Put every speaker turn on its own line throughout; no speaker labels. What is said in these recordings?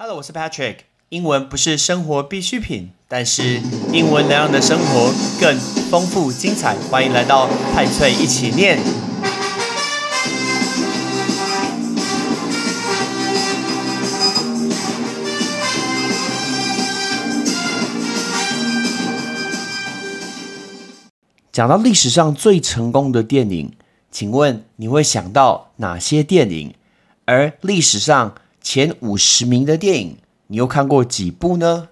Hello，我是 Patrick。英文不是生活必需品，但是英文能让你的生活更丰富精彩。欢迎来到派翠一起念。讲到历史上最成功的电影，请问你会想到哪些电影？而历史上前五十名的电影，你又看过几部呢？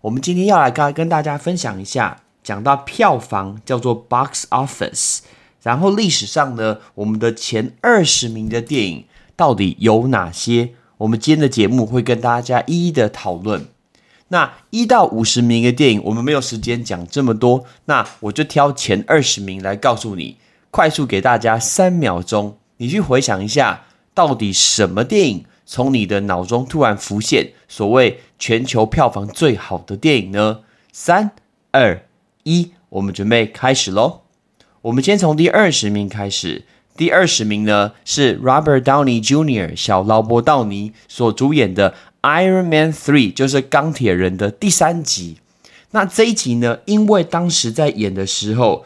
我们今天要来跟跟大家分享一下，讲到票房叫做 box office，然后历史上呢，我们的前二十名的电影到底有哪些？我们今天的节目会跟大家一一的讨论。那一到五十名的电影，我们没有时间讲这么多，那我就挑前二十名来告诉你，快速给大家三秒钟，你去回想一下，到底什么电影从你的脑中突然浮现所谓全球票房最好的电影呢？三、二、一，我们准备开始喽。我们先从第二十名开始，第二十名呢是 Robert Downey Jr. 小劳勃道尼所主演的。Iron Man Three 就是钢铁人的第三集。那这一集呢，因为当时在演的时候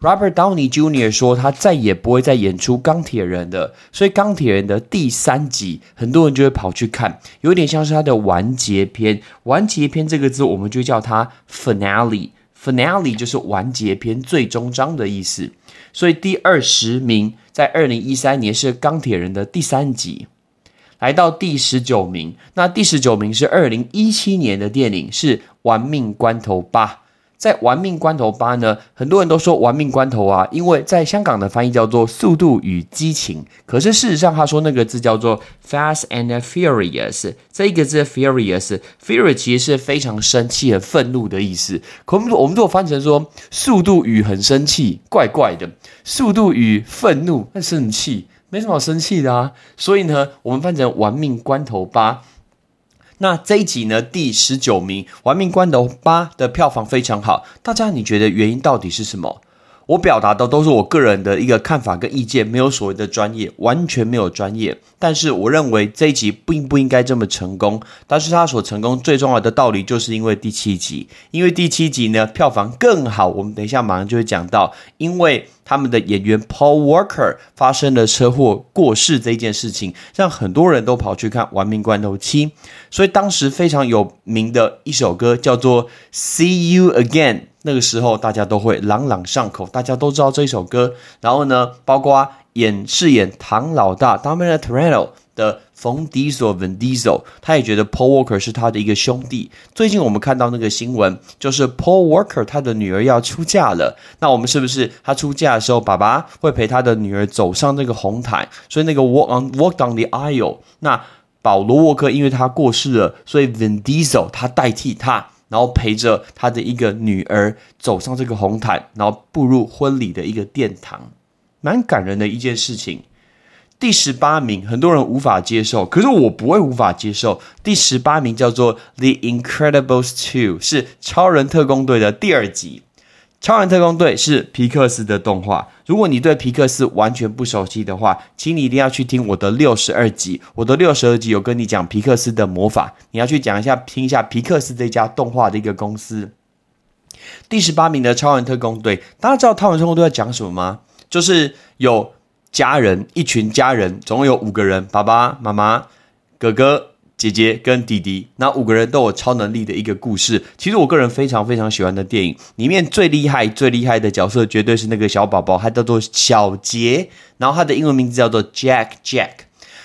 ，Robert Downey Jr. 说他再也不会再演出钢铁人的，所以钢铁人的第三集，很多人就会跑去看，有点像是他的完结篇。完结篇这个字，我们就叫它 Finale。Finale 就是完结篇、最终章的意思。所以第二十名在二零一三年是钢铁人的第三集。来到第十九名，那第十九名是二零一七年的电影，是《玩命关头八》。在《玩命关头八》呢，很多人都说《玩命关头》啊，因为在香港的翻译叫做《速度与激情》，可是事实上他说那个字叫做 Fast and Furious。这一个字 Furious，Furious 其实是非常生气、很愤怒的意思。可我们我们如果翻成说速度与很生气，怪怪的。速度与愤怒，很生气。没什么好生气的啊，所以呢，我们翻成《玩命关头八》。那这一集呢，第十九名，《玩命关头八》的票房非常好。大家你觉得原因到底是什么？我表达的都是我个人的一个看法跟意见，没有所谓的专业，完全没有专业。但是我认为这一集并不应该这么成功。但是它所成功最重要的道理，就是因为第七集，因为第七集呢票房更好。我们等一下马上就会讲到，因为他们的演员 Paul Walker 发生了车祸过世这件事情，让很多人都跑去看《玩命关头七》。所以当时非常有名的一首歌叫做《See You Again》。那个时候大家都会朗朗上口，大家都知道这一首歌。然后呢，包括演饰演唐老大 Dominic Toretto 的冯迪索 Vin Diesel，他也觉得 Paul Walker 是他的一个兄弟。最近我们看到那个新闻，就是 Paul Walker 他的女儿要出嫁了。那我们是不是他出嫁的时候，爸爸会陪他的女儿走上那个红毯？所以那个 Walk on Walk down the aisle，那保罗沃克因为他过世了，所以 Vin Diesel 他代替他。然后陪着他的一个女儿走上这个红毯，然后步入婚礼的一个殿堂，蛮感人的一件事情。第十八名，很多人无法接受，可是我不会无法接受。第十八名叫做《The Incredibles 2》，是《超人特工队》的第二集。超人特工队是皮克斯的动画。如果你对皮克斯完全不熟悉的话，请你一定要去听我的六十二集。我的六十二集有跟你讲皮克斯的魔法，你要去讲一下，听一下皮克斯这家动画的一个公司。第十八名的超人特工队，大家知道超人特工队在讲什么吗？就是有家人，一群家人，总共有五个人，爸爸妈妈、哥哥。姐姐跟弟弟，那五个人都有超能力的一个故事。其实我个人非常非常喜欢的电影，里面最厉害、最厉害的角色绝对是那个小宝宝，他叫做小杰，然后他的英文名字叫做 Jack Jack。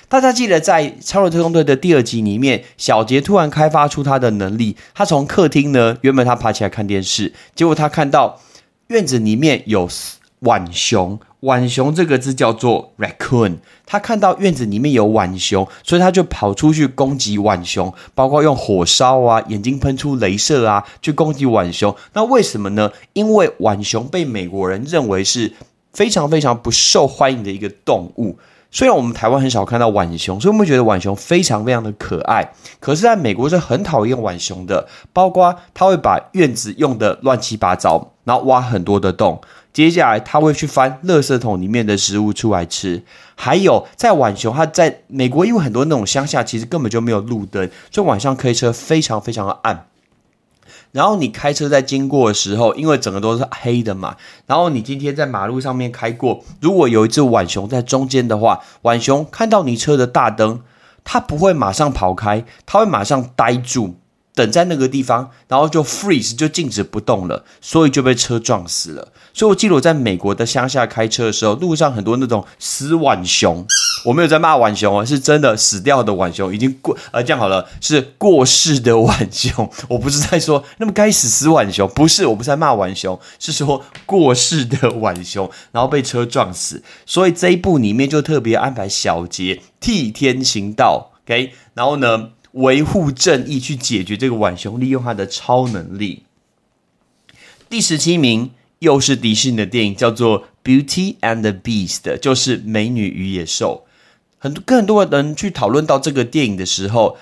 大家记得在《超人特工队》的第二集里面，小杰突然开发出他的能力，他从客厅呢，原本他爬起来看电视，结果他看到院子里面有浣熊。浣熊这个字叫做 raccoon，他看到院子里面有浣熊，所以他就跑出去攻击浣熊，包括用火烧啊，眼睛喷出镭射啊，去攻击浣熊。那为什么呢？因为浣熊被美国人认为是非常非常不受欢迎的一个动物。虽然我们台湾很少看到浣熊，所以我们觉得浣熊非常非常的可爱。可是，在美国是很讨厌浣熊的，包括他会把院子用的乱七八糟，然后挖很多的洞。接下来他会去翻垃圾桶里面的食物出来吃。还有在浣熊，它在美国，因为很多那种乡下其实根本就没有路灯，所以晚上开车非常非常的暗。然后你开车在经过的时候，因为整个都是黑的嘛，然后你今天在马路上面开过，如果有一只浣熊在中间的话，浣熊看到你车的大灯，它不会马上跑开，它会马上呆住。等在那个地方，然后就 freeze 就静止不动了，所以就被车撞死了。所以我记得我在美国的乡下开车的时候，路上很多那种死浣熊，我没有在骂浣熊啊，是真的死掉的浣熊，已经过呃这样好了，是过世的浣熊。我不是在说那么该死死浣熊，不是，我不是在骂浣熊，是说过世的浣熊，然后被车撞死。所以这一部里面就特别安排小杰替天行道，OK，然后呢？维护正义，去解决这个浣熊，利用他的超能力。第十七名又是迪士尼的电影，叫做《Beauty and the Beast》，就是《美女与野兽》。很多跟很多人去讨论到这个电影的时候，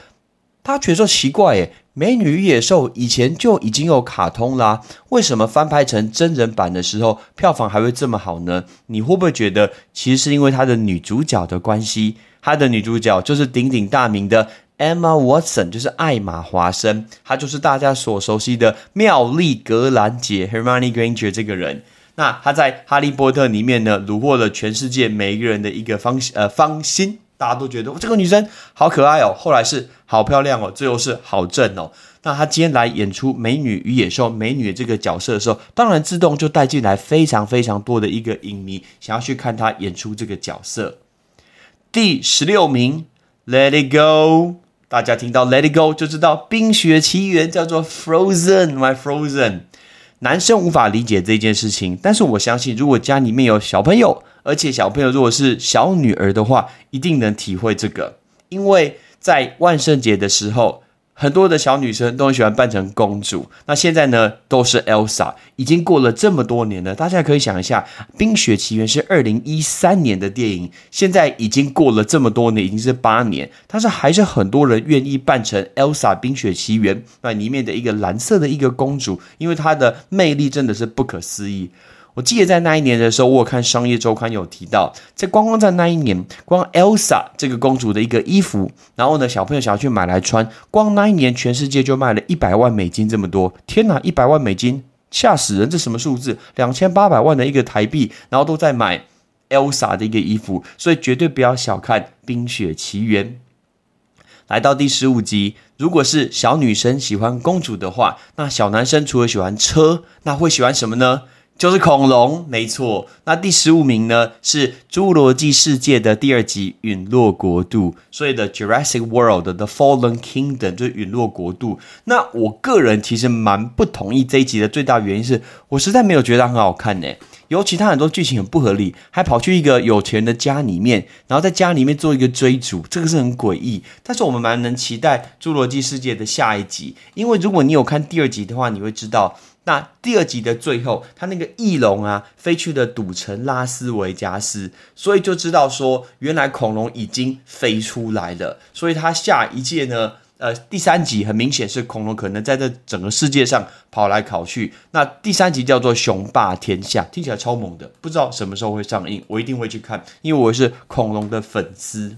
他觉得说奇怪，诶，《美女与野兽》以前就已经有卡通啦，为什么翻拍成真人版的时候票房还会这么好呢？你会不会觉得其实是因为他的女主角的关系？他的女主角就是鼎鼎大名的。Emma Watson 就是艾玛华生，她就是大家所熟悉的妙丽格兰姐 Hermione Granger 这个人。那她在《哈利波特》里面呢，虏获了全世界每一个人的一个芳呃芳心，大家都觉得这个女生好可爱哦。后来是好漂亮哦，最后是好正哦。那她今天来演出《美女与野兽》美女的这个角色的时候，当然自动就带进来非常非常多的一个影迷，想要去看她演出这个角色。第十六名，Let It Go。大家听到 Let It Go 就知道《冰雪奇缘》叫做 Frozen，My Frozen。男生无法理解这件事情，但是我相信，如果家里面有小朋友，而且小朋友如果是小女儿的话，一定能体会这个，因为在万圣节的时候。很多的小女生都很喜欢扮成公主。那现在呢，都是 Elsa。已经过了这么多年了，大家可以想一下，《冰雪奇缘》是二零一三年的电影，现在已经过了这么多年，已经是八年，但是还是很多人愿意扮成 Elsa，《冰雪奇缘》那里面的一个蓝色的一个公主，因为她的魅力真的是不可思议。我记得在那一年的时候，我有看商业周刊有提到，在光光在那一年，光 Elsa 这个公主的一个衣服，然后呢，小朋友想要去买来穿，光那一年全世界就卖了一百万美金这么多，天哪，一百万美金吓死人！这什么数字？两千八百万的一个台币，然后都在买 Elsa 的一个衣服，所以绝对不要小看《冰雪奇缘》。来到第十五集，如果是小女生喜欢公主的话，那小男生除了喜欢车，那会喜欢什么呢？就是恐龙，没错。那第十五名呢是《侏罗纪世界》的第二集《陨落国度》，所以的 Jurassic World 的 Fallen Kingdom 就是陨落国度。那我个人其实蛮不同意这一集的最大原因是我实在没有觉得很好看呢，尤其他很多剧情很不合理，还跑去一个有钱人的家里面，然后在家里面做一个追逐，这个是很诡异。但是我们蛮能期待《侏罗纪世界》的下一集，因为如果你有看第二集的话，你会知道。那第二集的最后，他那个翼龙啊，飞去了赌城拉斯维加斯，所以就知道说，原来恐龙已经飞出来了。所以他下一届呢，呃，第三集很明显是恐龙可能在这整个世界上跑来跑去。那第三集叫做雄霸天下，听起来超猛的，不知道什么时候会上映，我一定会去看，因为我是恐龙的粉丝。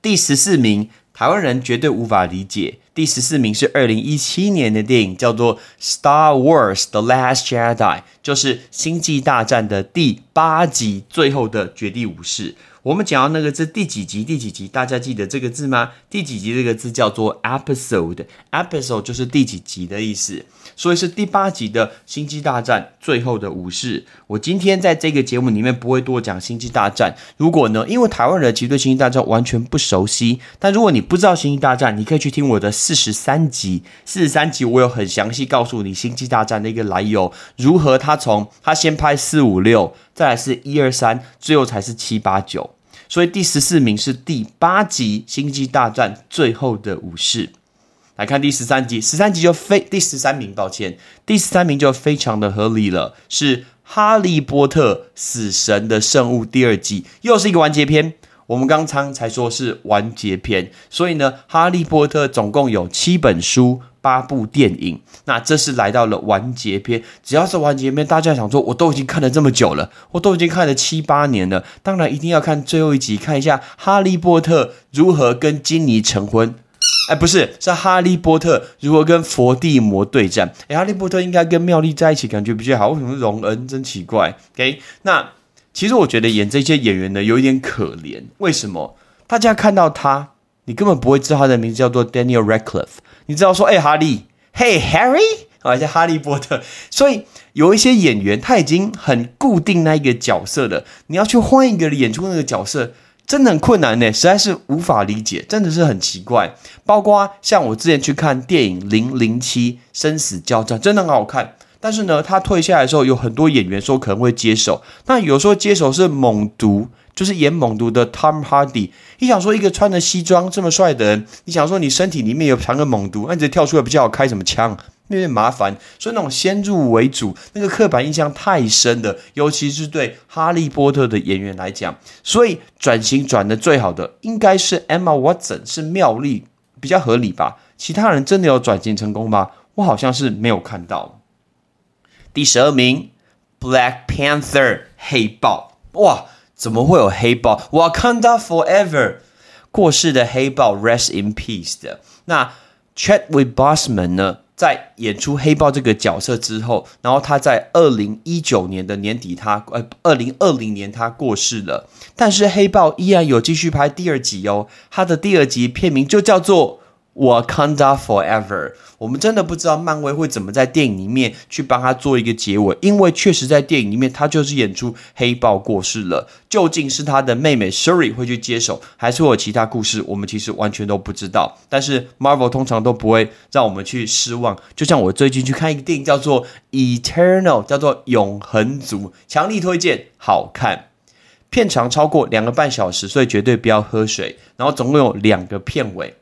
第十四名。台湾人绝对无法理解。第十四名是二零一七年的电影，叫做《Star Wars: The Last Jedi》，就是《星际大战》的第八集最后的绝地武士。我们讲到那个字第几集？第几集？大家记得这个字吗？第几集这个字叫做 episode，episode 就是第几集的意思。所以是第八集的《星际大战》最后的武士。我今天在这个节目里面不会多讲《星际大战》。如果呢，因为台湾人其实对《星际大战》完全不熟悉，但如果你不知道《星际大战》，你可以去听我的四十三集。四十三集我有很详细告诉你《星际大战》的一个来由，如何他从他先拍四五六，再来是一二三，最后才是七八九。所以第十四名是第八集《星际大战》最后的武士。来看第十三集，十三集就非第十三名，抱歉，第十三名就非常的合理了，是《哈利波特：死神的圣物》第二季，又是一个完结篇。我们刚刚才说是完结篇，所以呢，《哈利波特》总共有七本书、八部电影，那这是来到了完结篇。只要是完结篇，大家想说，我都已经看了这么久了，我都已经看了七八年了，当然一定要看最后一集，看一下哈利波特如何跟金妮成婚。哎，不是，是哈利波特如何跟伏地魔对战。哎，哈利波特应该跟妙丽在一起，感觉比较好。为什么荣恩？真奇怪。OK，那。其实我觉得演这些演员呢有一点可怜，为什么？大家看到他，你根本不会知道他的名字叫做 Daniel Radcliffe，你知道说，哎，哈利，嘿，Harry，啊，叫哈利波特。所以有一些演员他已经很固定那一个角色了，你要去换一个演出那个角色，真的很困难呢，实在是无法理解，真的是很奇怪。包括像我之前去看电影《零零七生死交战》，真的很好看。但是呢，他退下来的时候，有很多演员说可能会接手。那有时候接手是猛毒，就是演猛毒的 Tom Hardy。你想说一个穿着西装这么帅的人，你想说你身体里面有藏个猛毒，那你直接跳出来不叫我开什么枪？有点麻烦。所以那种先入为主，那个刻板印象太深的，尤其是对哈利波特的演员来讲。所以转型转的最好的应该是 Emma Watson，是妙丽比较合理吧？其他人真的有转型成功吗？我好像是没有看到。第十二名，Black Panther 黑豹哇，怎么会有黑豹？Wakanda Forever 过世的黑豹，Rest in Peace 的。那 Chadwick Boseman 呢，在演出黑豹这个角色之后，然后他在二零一九年的年底，他呃二零二零年他过世了。但是黑豹依然有继续拍第二集哦，他的第二集片名就叫做。Wakanda Forever，我们真的不知道漫威会怎么在电影里面去帮他做一个结尾，因为确实在电影里面他就是演出黑豹过世了，究竟是他的妹妹 Shuri 会去接手，还是会有其他故事，我们其实完全都不知道。但是 Marvel 通常都不会让我们去失望，就像我最近去看一个电影叫做 Eternal，叫做永恒族，强力推荐，好看，片长超过两个半小时，所以绝对不要喝水。然后总共有两个片尾。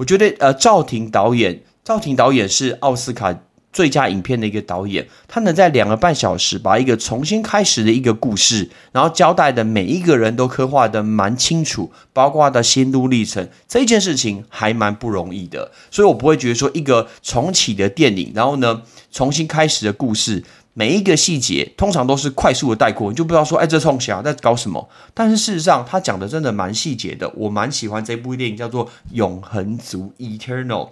我觉得，呃，赵婷导演，赵婷导演是奥斯卡最佳影片的一个导演，他能在两个半小时把一个重新开始的一个故事，然后交代的每一个人都刻画的蛮清楚，包括的心路历程，这件事情还蛮不容易的，所以我不会觉得说一个重启的电影，然后呢，重新开始的故事。每一个细节通常都是快速的带过，你就不知道说，哎，这冲侠在搞什么。但是事实上，他讲的真的蛮细节的，我蛮喜欢这部电影，叫做《永恒族》（Eternal）。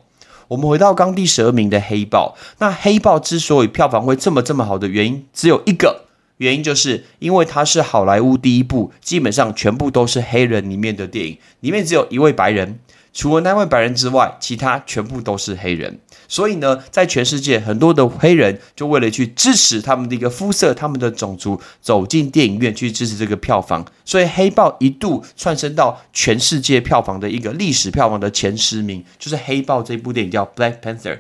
我们回到刚第十二名的《黑豹》，那《黑豹》之所以票房会这么这么好的原因，只有一个原因，就是因为它是好莱坞第一部基本上全部都是黑人里面的电影，里面只有一位白人。除了那位白人之外，其他全部都是黑人。所以呢，在全世界很多的黑人就为了去支持他们的一个肤色、他们的种族，走进电影院去支持这个票房。所以《黑豹》一度窜升到全世界票房的一个历史票房的前十名，就是《黑豹》这部电影叫《Black Panther》。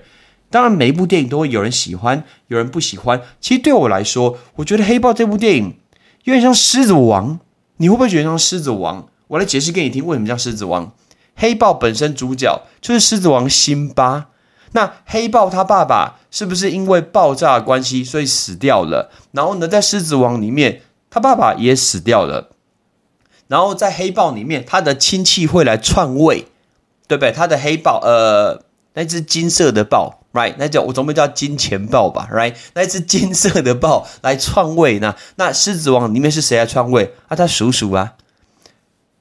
当然，每一部电影都会有人喜欢，有人不喜欢。其实对我来说，我觉得《黑豹》这部电影有点像《狮子王》。你会不会觉得像《狮子王》？我来解释给你听，为什么叫《狮子王》。黑豹本身主角就是狮子王辛巴，那黑豹他爸爸是不是因为爆炸关系所以死掉了？然后呢，在狮子王里面，他爸爸也死掉了。然后在黑豹里面，他的亲戚会来篡位，对不对？他的黑豹，呃，那只金色的豹，right？那叫我总不叫金钱豹吧，right？那只金色的豹来篡位，那那狮子王里面是谁来篡位？啊，他叔叔啊。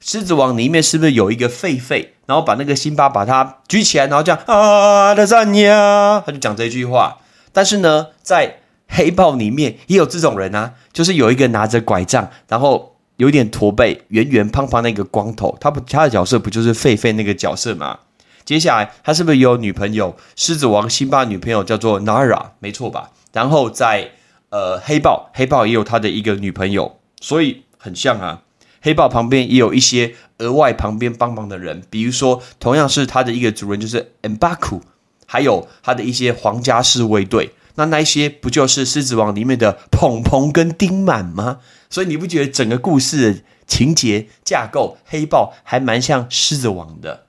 狮子王里面是不是有一个狒狒，然后把那个辛巴把他举起来，然后这样啊的赞呀，他就讲这句话。但是呢，在黑豹里面也有这种人啊，就是有一个拿着拐杖，然后有点驼背、圆圆胖胖那个光头，他不他的角色不就是狒狒那个角色吗？接下来他是不是有女朋友？狮子王辛巴女朋友叫做 Nara，没错吧？然后在呃黑豹，黑豹也有他的一个女朋友，所以很像啊。黑豹旁边也有一些额外旁边帮忙的人，比如说同样是他的一个主人，就是 Mbaku，还有他的一些皇家侍卫队。那那些不就是《狮子王》里面的鹏鹏跟丁满吗？所以你不觉得整个故事情节架构黑豹还蛮像《狮子王》的？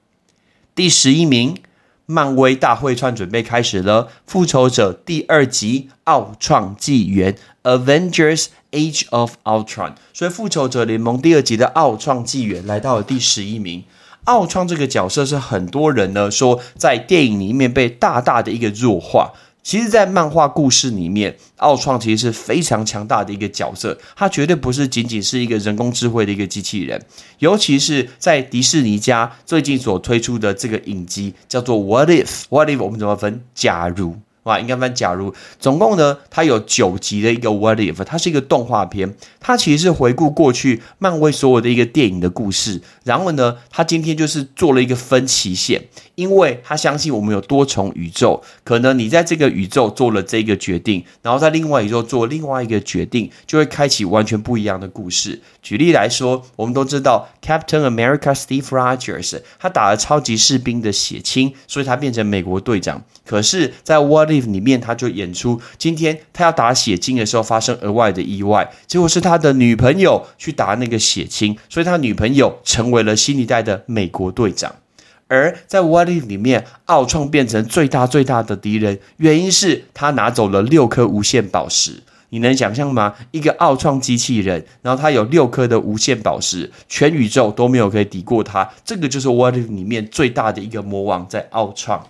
第十一名漫威大会串准备开始了，《复仇者》第二集《奥创纪元》（Avengers Age of Ultron）。所以，《复仇者联盟》第二集的奥创纪元来到了第十一名。奥创这个角色是很多人呢说在电影里面被大大的一个弱化。其实，在漫画故事里面，奥创其实是非常强大的一个角色，它绝对不是仅仅是一个人工智慧的一个机器人。尤其是在迪士尼家最近所推出的这个影集，叫做《What If》，What If 我们怎么分？假如。哇，应该翻。假如总共呢，它有九集的一个 What If，它是一个动画片，它其实是回顾过去漫威所有的一个电影的故事。然后呢，它今天就是做了一个分期线，因为他相信我们有多重宇宙，可能你在这个宇宙做了这个决定，然后在另外宇宙做另外一个决定，就会开启完全不一样的故事。举例来说，我们都知道 Captain America Steve Rogers，他打了超级士兵的血清，所以他变成美国队长。可是，在 What If 里面，他就演出今天他要打血清的时候发生额外的意外，结果是他的女朋友去打那个血清，所以他女朋友成为了新一代的美国队长。而在 What If 里面，奥创变成最大最大的敌人，原因是他拿走了六颗无限宝石。你能想象吗？一个奥创机器人，然后它有六颗的无限宝石，全宇宙都没有可以抵过它。这个就是 What If 里面最大的一个魔王，在奥创。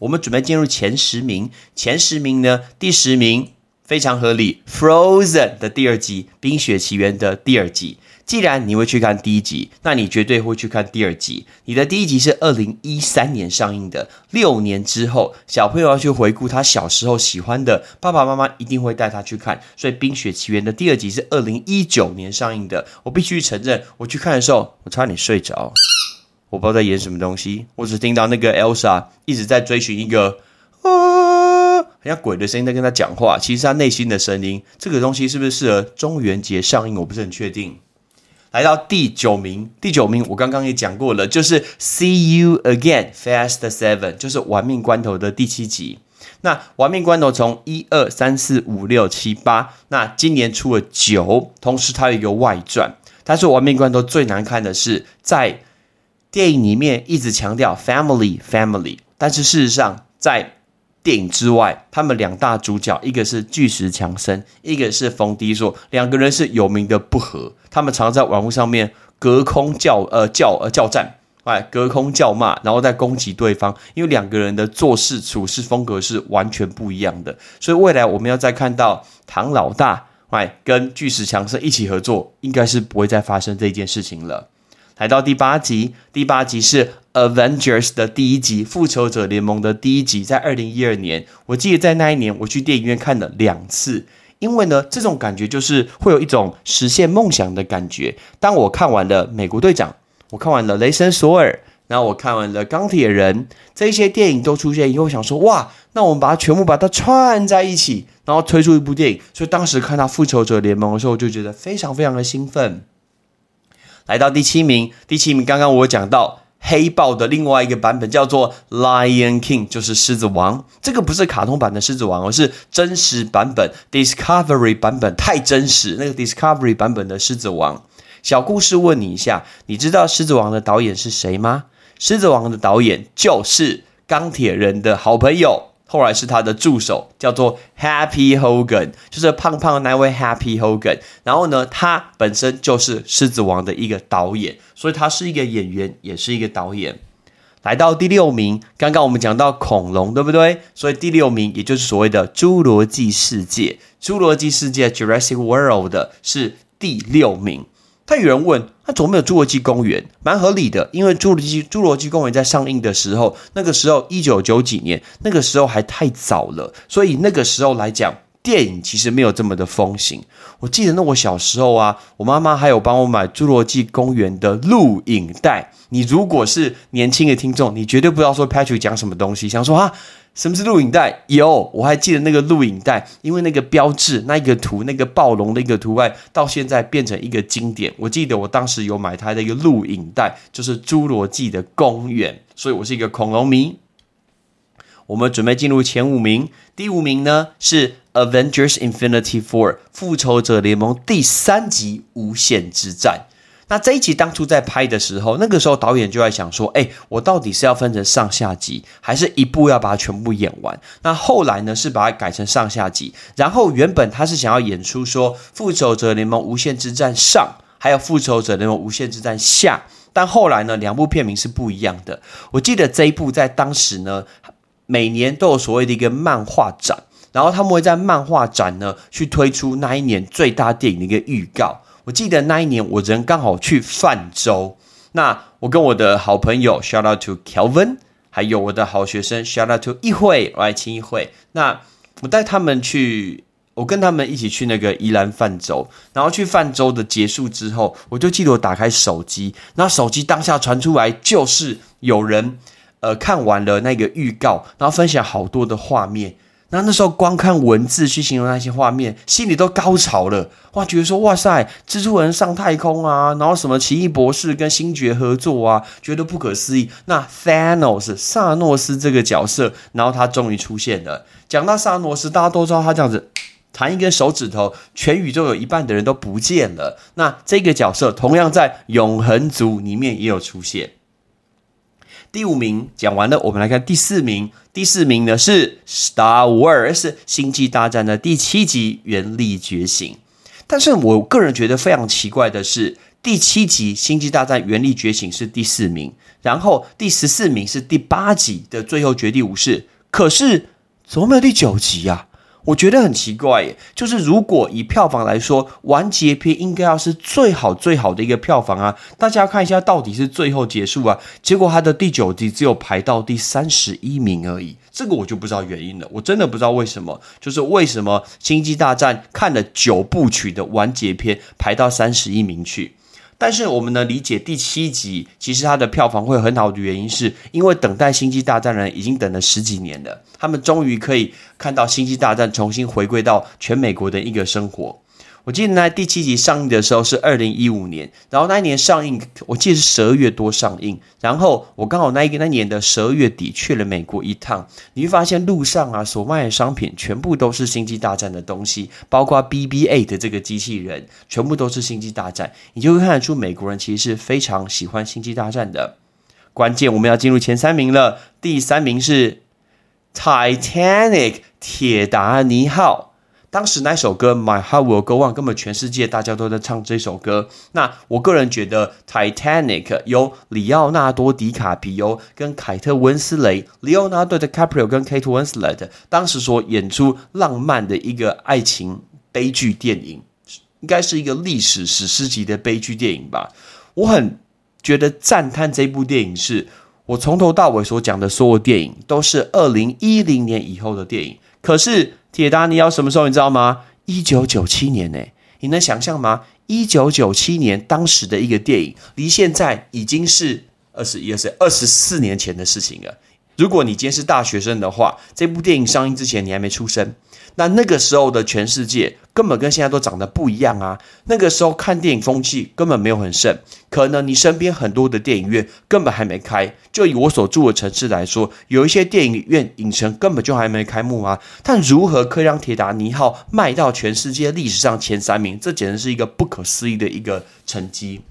我们准备进入前十名，前十名呢，第十名非常合理，《Frozen》的第二集，《冰雪奇缘》的第二集。既然你会去看第一集，那你绝对会去看第二集。你的第一集是二零一三年上映的，六年之后，小朋友要去回顾他小时候喜欢的，爸爸妈妈一定会带他去看。所以《冰雪奇缘》的第二集是二零一九年上映的。我必须承认，我去看的时候，我差点睡着，我不知道在演什么东西，我只听到那个 Elsa 一直在追寻一个啊，很像鬼的声音在跟他讲话，其实他内心的声音。这个东西是不是适合中元节上映？我不是很确定。来到第九名，第九名我刚刚也讲过了，就是《See You Again》Fast Seven，就是《玩命关头》的第七集。那《玩命关头》从一二三四五六七八，那今年出了九，同时它有一个外传。但是《玩命关头》最难看的是，在电影里面一直强调 family family，但是事实上在电影之外，他们两大主角，一个是巨石强森，一个是冯迪硕，两个人是有名的不和。他们常在网络上面隔空叫呃叫呃叫战，哎，隔空叫骂，然后再攻击对方。因为两个人的做事处事风格是完全不一样的，所以未来我们要再看到唐老大哎跟巨石强森一起合作，应该是不会再发生这件事情了。来到第八集，第八集是 Avengers 的第一集，复仇者联盟的第一集，在二零一二年，我记得在那一年我去电影院看了两次，因为呢，这种感觉就是会有一种实现梦想的感觉。当我看完了美国队长，我看完了雷神索尔，然后我看完了钢铁人，这些电影都出现以后，想说哇，那我们把它全部把它串在一起，然后推出一部电影。所以当时看到复仇者联盟的时候，我就觉得非常非常的兴奋。来到第七名，第七名刚刚我讲到黑豹的另外一个版本叫做《Lion King》，就是狮子王。这个不是卡通版的狮子王，而是真实版本 Discovery 版本，太真实。那个 Discovery 版本的狮子王，小故事问你一下，你知道狮子王的导演是谁吗？狮子王的导演就是钢铁人的好朋友。后来是他的助手，叫做 Happy Hogan，就是胖胖的那位 Happy Hogan。然后呢，他本身就是《狮子王》的一个导演，所以他是一个演员，也是一个导演。来到第六名，刚刚我们讲到恐龙，对不对？所以第六名也就是所谓的《侏罗纪世界》，《侏罗纪世界》Jurassic World 的是第六名。他有人问，他怎么没有侏罗纪公园？蛮合理的，因为侏罗纪侏罗纪公园在上映的时候，那个时候一九九几年，那个时候还太早了，所以那个时候来讲，电影其实没有这么的风行。我记得那我小时候啊，我妈妈还有帮我买侏罗纪公园的录影带。你如果是年轻的听众，你绝对不知道说 Patrick 讲什么东西，想说啊。什么是录影带？有，我还记得那个录影带，因为那个标志、那一个图、那个暴龙的一个图案，到现在变成一个经典。我记得我当时有买它的一个录影带，就是《侏罗纪的公园》，所以我是一个恐龙迷。我们准备进入前五名，第五名呢是《Avengers: Infinity War》复仇者联盟第三集《无限之战》。那这一集当初在拍的时候，那个时候导演就在想说，哎，我到底是要分成上下集，还是一部要把它全部演完？那后来呢，是把它改成上下集。然后原本他是想要演出说《复仇者联盟：无限之战上》还有《复仇者联盟：无限之战下》，但后来呢，两部片名是不一样的。我记得这一部在当时呢，每年都有所谓的一个漫画展。然后他们会在漫画展呢去推出那一年最大电影的一个预告。我记得那一年我人刚好去泛舟，那我跟我的好朋友 shout out to Kelvin，还有我的好学生 shout out to 一会来亲一会。那我带他们去，我跟他们一起去那个宜兰泛舟。然后去泛舟的结束之后，我就记得我打开手机，那手机当下传出来就是有人呃看完了那个预告，然后分享好多的画面。那那时候光看文字去形容那些画面，心里都高潮了哇！觉得说哇塞，蜘蛛人上太空啊，然后什么奇异博士跟星爵合作啊，觉得不可思议。那 Thanos 萨诺斯这个角色，然后他终于出现了。讲到萨诺斯，大家都知道他这样子弹一根手指头，全宇宙有一半的人都不见了。那这个角色同样在永恒族里面也有出现。第五名讲完了，我们来看第四名。第四名呢是《Star Wars 星际大战》的第七集《原力觉醒》。但是我个人觉得非常奇怪的是，第七集《星际大战：原力觉醒》是第四名，然后第十四名是第八集的最后绝地武士，可是怎么没有第九集啊？我觉得很奇怪耶，就是如果以票房来说，完结篇应该要是最好最好的一个票房啊！大家看一下，到底是最后结束啊？结果它的第九集只有排到第三十一名而已，这个我就不知道原因了。我真的不知道为什么，就是为什么《星际大战》看了九部曲的完结篇排到三十一名去。但是我们能理解第七集其实它的票房会很好的原因，是因为等待《星际大战》的人已经等了十几年了，他们终于可以看到《星际大战》重新回归到全美国的一个生活。我记得那第七集上映的时候是二零一五年，然后那一年上映，我记得是十二月多上映。然后我刚好那一个那年的十二月底去了美国一趟，你会发现路上啊所卖的商品全部都是星际大战的东西，包括 BB-8 的这个机器人，全部都是星际大战。你就会看得出美国人其实是非常喜欢星际大战的。关键我们要进入前三名了，第三名是 Titanic 铁达尼号。当时那首歌《My Heart Will Go On》根本全世界大家都在唱这首歌。那我个人觉得，《Titanic》由里奥纳多·迪卡皮尤跟凯特·温斯雷 （Leonardo DiCaprio 跟 Kate Winslet） 当时所演出浪漫的一个爱情悲剧电影，应该是一个历史史诗级的悲剧电影吧。我很觉得赞叹这部电影，是我从头到尾所讲的所有电影都是二零一零年以后的电影，可是。铁达尼要什么时候你知道吗？一九九七年呢？你能想象吗？一九九七年当时的一个电影，离现在已经是二十一、二十、二十四年前的事情了。如果你今天是大学生的话，这部电影上映之前你还没出生。那那个时候的全世界根本跟现在都长得不一样啊！那个时候看电影风气根本没有很盛，可能你身边很多的电影院根本还没开。就以我所住的城市来说，有一些电影院影城根本就还没开幕啊！但如何可以让《铁达尼号》卖到全世界历史上前三名？这简直是一个不可思议的一个成绩。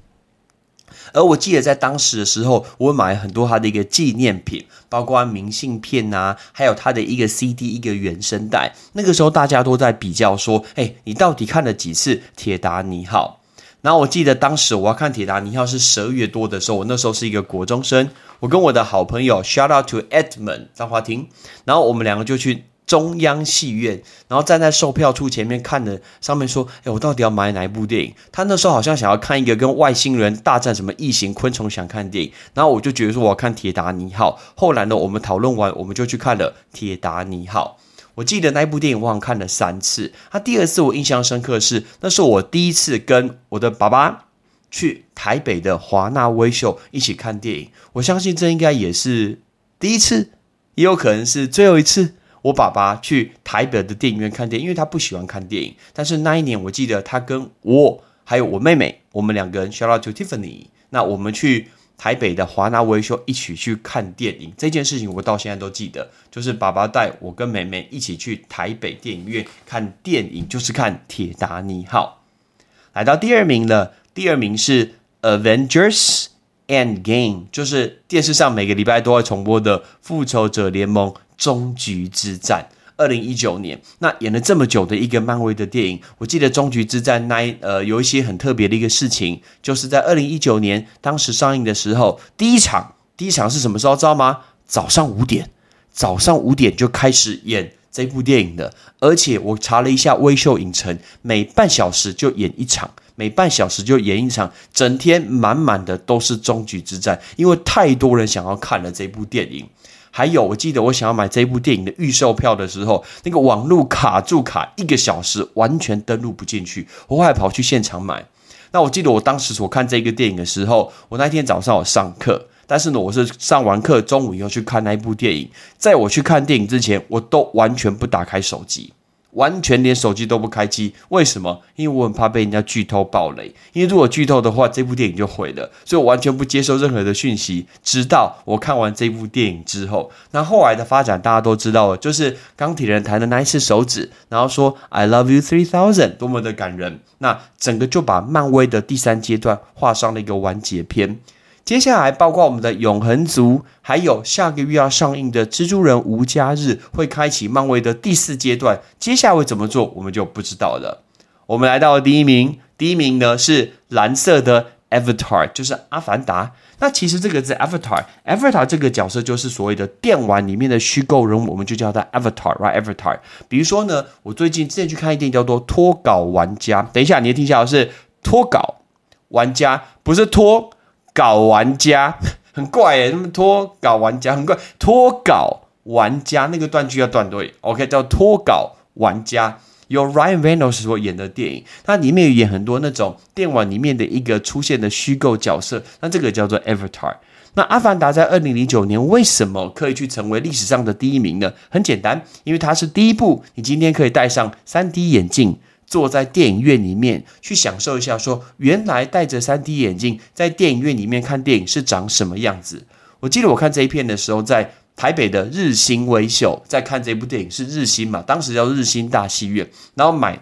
而我记得在当时的时候，我买很多他的一个纪念品，包括明信片呐，还有他的一个 CD 一个原声带。那个时候大家都在比较说，哎，你到底看了几次《铁达尼号》？然后我记得当时我要看《铁达尼号》是十二月多的时候，我那时候是一个国中生，我跟我的好朋友 Shout out to Edmund 张华庭，然后我们两个就去。中央戏院，然后站在售票处前面看的，上面说：“哎，我到底要买哪一部电影？”他那时候好像想要看一个跟外星人大战什么异形昆虫，想看电影。然后我就觉得说我要看《铁达尼号》。后来呢，我们讨论完，我们就去看了《铁达尼号》。我记得那部电影，我好像看了三次。他第二次我印象深刻是，那是我第一次跟我的爸爸去台北的华纳威秀一起看电影。我相信这应该也是第一次，也有可能是最后一次。我爸爸去台北的电影院看电影，因为他不喜欢看电影。但是那一年，我记得他跟我还有我妹妹，我们两个人，shout out to Tiffany。那我们去台北的华纳维修一起去看电影，这件事情我到现在都记得。就是爸爸带我跟妹妹一起去台北电影院看电影，就是看《铁达尼号》。来到第二名了，第二名是。Avengers End Game，就是电视上每个礼拜都会重播的《复仇者联盟：终局之战》。二零一九年，那演了这么久的一个漫威的电影，我记得《终局之战》那呃有一些很特别的一个事情，就是在二零一九年当时上映的时候，第一场第一场是什么时候知道吗？早上五点，早上五点就开始演这部电影的，而且我查了一下微秀影城，每半小时就演一场，每半小时就演一场，整天满满的都是《终局之战》，因为太多人想要看了这部电影。还有，我记得我想要买这部电影的预售票的时候，那个网络卡住卡一个小时，完全登录不进去。我还跑去现场买。那我记得我当时所看这个电影的时候，我那天早上有上课，但是呢，我是上完课中午以后去看那一部电影。在我去看电影之前，我都完全不打开手机。完全连手机都不开机，为什么？因为我很怕被人家剧透暴雷。因为如果剧透的话，这部电影就毁了。所以我完全不接受任何的讯息，直到我看完这部电影之后。那后来的发展大家都知道了，就是钢铁人弹的那一次手指，然后说 “I love you three thousand”，多么的感人。那整个就把漫威的第三阶段画上了一个完结篇。接下来，包括我们的永恒族，还有下个月要上映的蜘蛛人无家日，会开启漫威的第四阶段。接下来会怎么做，我们就不知道了。我们来到第一名，第一名呢是蓝色的 Avatar，就是阿凡达。那其实这个字 Avatar，Avatar 这个角色就是所谓的电玩里面的虚构人物，我们就叫他 Avatar，right？Avatar。比如说呢，我最近之前去看一电影叫做《脱稿玩家》，等一下你听一下，是脱稿玩家，不是脱。搞玩家 很怪诶，他们脱稿玩家很怪，脱稿玩家那个断句要断对，OK，叫脱稿玩家，由 Ryan Reynolds 所演的电影，它里面有演很多那种电玩里面的一个出现的虚构角色，那这个叫做 Avatar。那阿凡达在二零零九年为什么可以去成为历史上的第一名呢？很简单，因为它是第一部，你今天可以戴上三 D 眼镜。坐在电影院里面去享受一下，说原来戴着三 D 眼镜在电影院里面看电影是长什么样子。我记得我看这一片的时候，在台北的日新微秀在看这部电影，是日新嘛，当时叫日新大戏院。然后买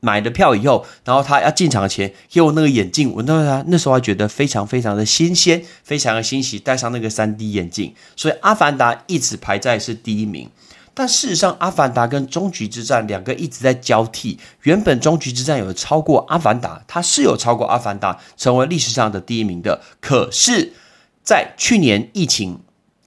买的票以后，然后他要进场前给我那个眼镜，我那他那时候还觉得非常非常的新鲜，非常的欣喜，戴上那个三 D 眼镜，所以《阿凡达》一直排在是第一名。但事实上，《阿凡达》跟《终局之战》两个一直在交替。原本《终局之战》有超过《阿凡达》，它是有超过《阿凡达》成为历史上的第一名的。可是，在去年疫情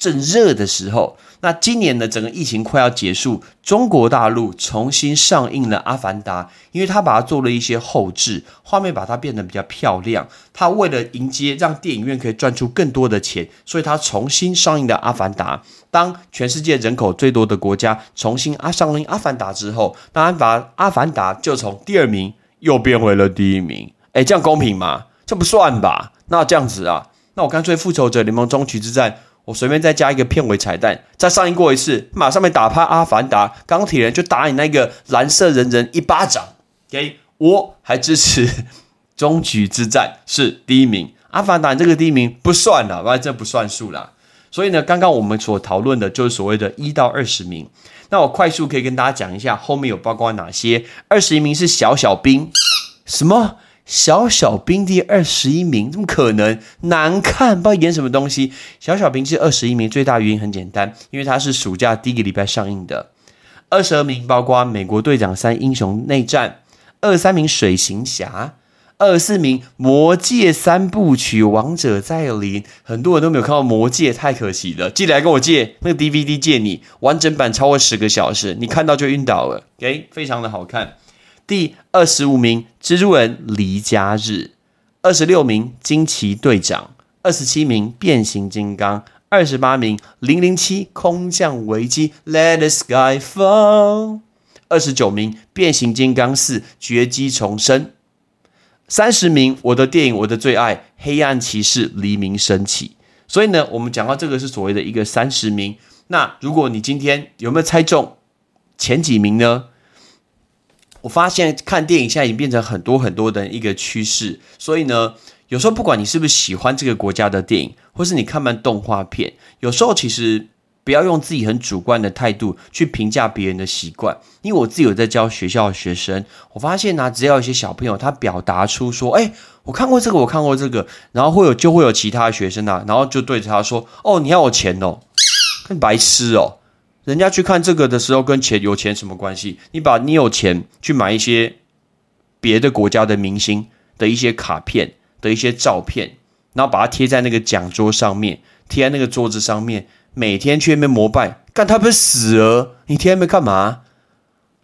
正热的时候，那今年的整个疫情快要结束，中国大陆重新上映了《阿凡达》，因为他把它做了一些后置，画面把它变得比较漂亮。他为了迎接让电影院可以赚出更多的钱，所以他重新上映的《阿凡达》。当全世界人口最多的国家重新阿上映《阿凡达》之后，当然把《阿凡达》就从第二名又变回了第一名。哎，这样公平吗？这不算吧？那这样子啊，那我干脆《复仇者联盟：终局之战》。我随便再加一个片尾彩蛋，再上映过一次，马上面打趴阿凡达，钢铁人就打你那个蓝色人人一巴掌。给我还支持终局之战是第一名，阿凡达这个第一名不算了，反正这不算数啦。所以呢，刚刚我们所讨论的就是所谓的一到二十名。那我快速可以跟大家讲一下，后面有包括哪些？二十一名是小小兵，什么？小小兵第二十一名，怎么可能？难看，不知道演什么东西。小小兵是二十一名，最大原因很简单，因为它是暑假第一个礼拜上映的。二十二名包括《美国队长三：英雄内战》，二十三名《水行侠》，二十四名《魔戒三部曲：王者再临》。很多人都没有看到《魔戒》，太可惜了。记得来跟我借那个 DVD，借你完整版超过十个小时，你看到就晕倒了。OK，非常的好看。第二十五名蜘蛛人离家日，二十六名惊奇队长，二十七名变形金刚，二十八名零零七空降危机 Let the sky fall，二十九名变形金刚四绝迹重生，三十名我的电影我的最爱黑暗骑士黎明升起。所以呢，我们讲到这个是所谓的一个三十名。那如果你今天有没有猜中前几名呢？我发现看电影现在已经变成很多很多的一个趋势，所以呢，有时候不管你是不是喜欢这个国家的电影，或是你看完动画片，有时候其实不要用自己很主观的态度去评价别人的习惯。因为我自己有在教学校的学生，我发现呢，只要一些小朋友他表达出说：“哎，我看过这个，我看过这个。”然后会有就会有其他学生啊，然后就对着他说：“哦，你要我钱哦，跟白痴哦。”人家去看这个的时候，跟钱有钱什么关系？你把你有钱去买一些别的国家的明星的一些卡片的一些照片，然后把它贴在那个讲桌上面，贴在那个桌子上面，每天去那边膜拜，干他不死了？你贴那边干嘛？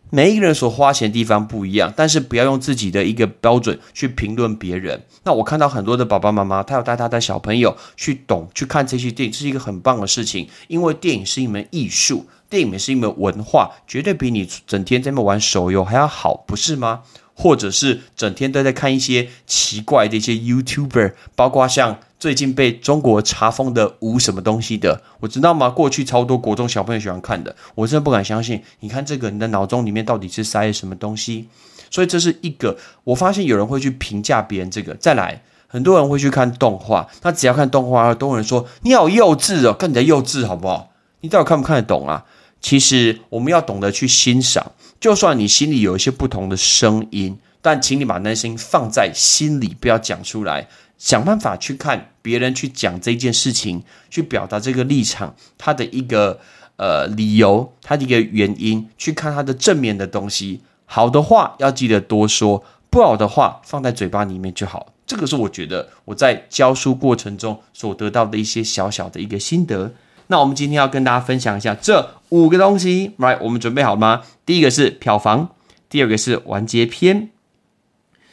每一个人所花钱的地方不一样，但是不要用自己的一个标准去评论别人。那我看到很多的爸爸妈妈，他要带他的小朋友去懂去看这些电影，这是一个很棒的事情，因为电影是一门艺术，电影也是一门文化，绝对比你整天在那玩手游还要好，不是吗？或者是整天都在看一些奇怪的一些 YouTuber，包括像最近被中国查封的无什么东西的，我知道吗？过去超多国中小朋友喜欢看的，我真的不敢相信。你看这个，你的脑中里面到底是塞了什么东西？所以这是一个，我发现有人会去评价别人这个。再来，很多人会去看动画，那只要看动画，都有人说你好幼稚哦，看你的幼稚好不好？你到底看不看得懂啊？其实我们要懂得去欣赏。就算你心里有一些不同的声音，但请你把那声音放在心里，不要讲出来。想办法去看别人去讲这件事情，去表达这个立场，他的一个呃理由，他的一个原因，去看他的正面的东西。好的话要记得多说，不好的话放在嘴巴里面就好。这个是我觉得我在教书过程中所得到的一些小小的一个心得。那我们今天要跟大家分享一下这五个东西，right？我们准备好了吗？第一个是票房，第二个是完结篇，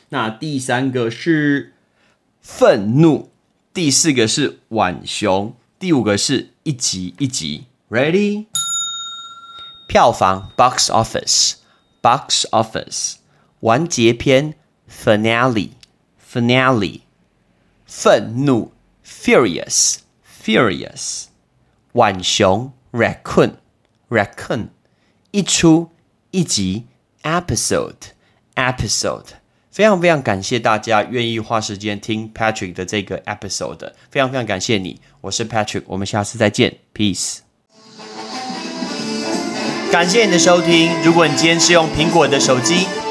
那第三个是愤怒，第四个是浣熊，第五个是一集一集，ready？票房 box office box office 完结篇 finale finale 愤怒 furious furious 浣熊 raccoon raccoon 一出一集 episode episode 非常非常感谢大家愿意花时间听 Patrick 的这个 episode，非常非常感谢你，我是 Patrick，我们下次再见，peace。感谢你的收听。如果你今天是用苹果的手机，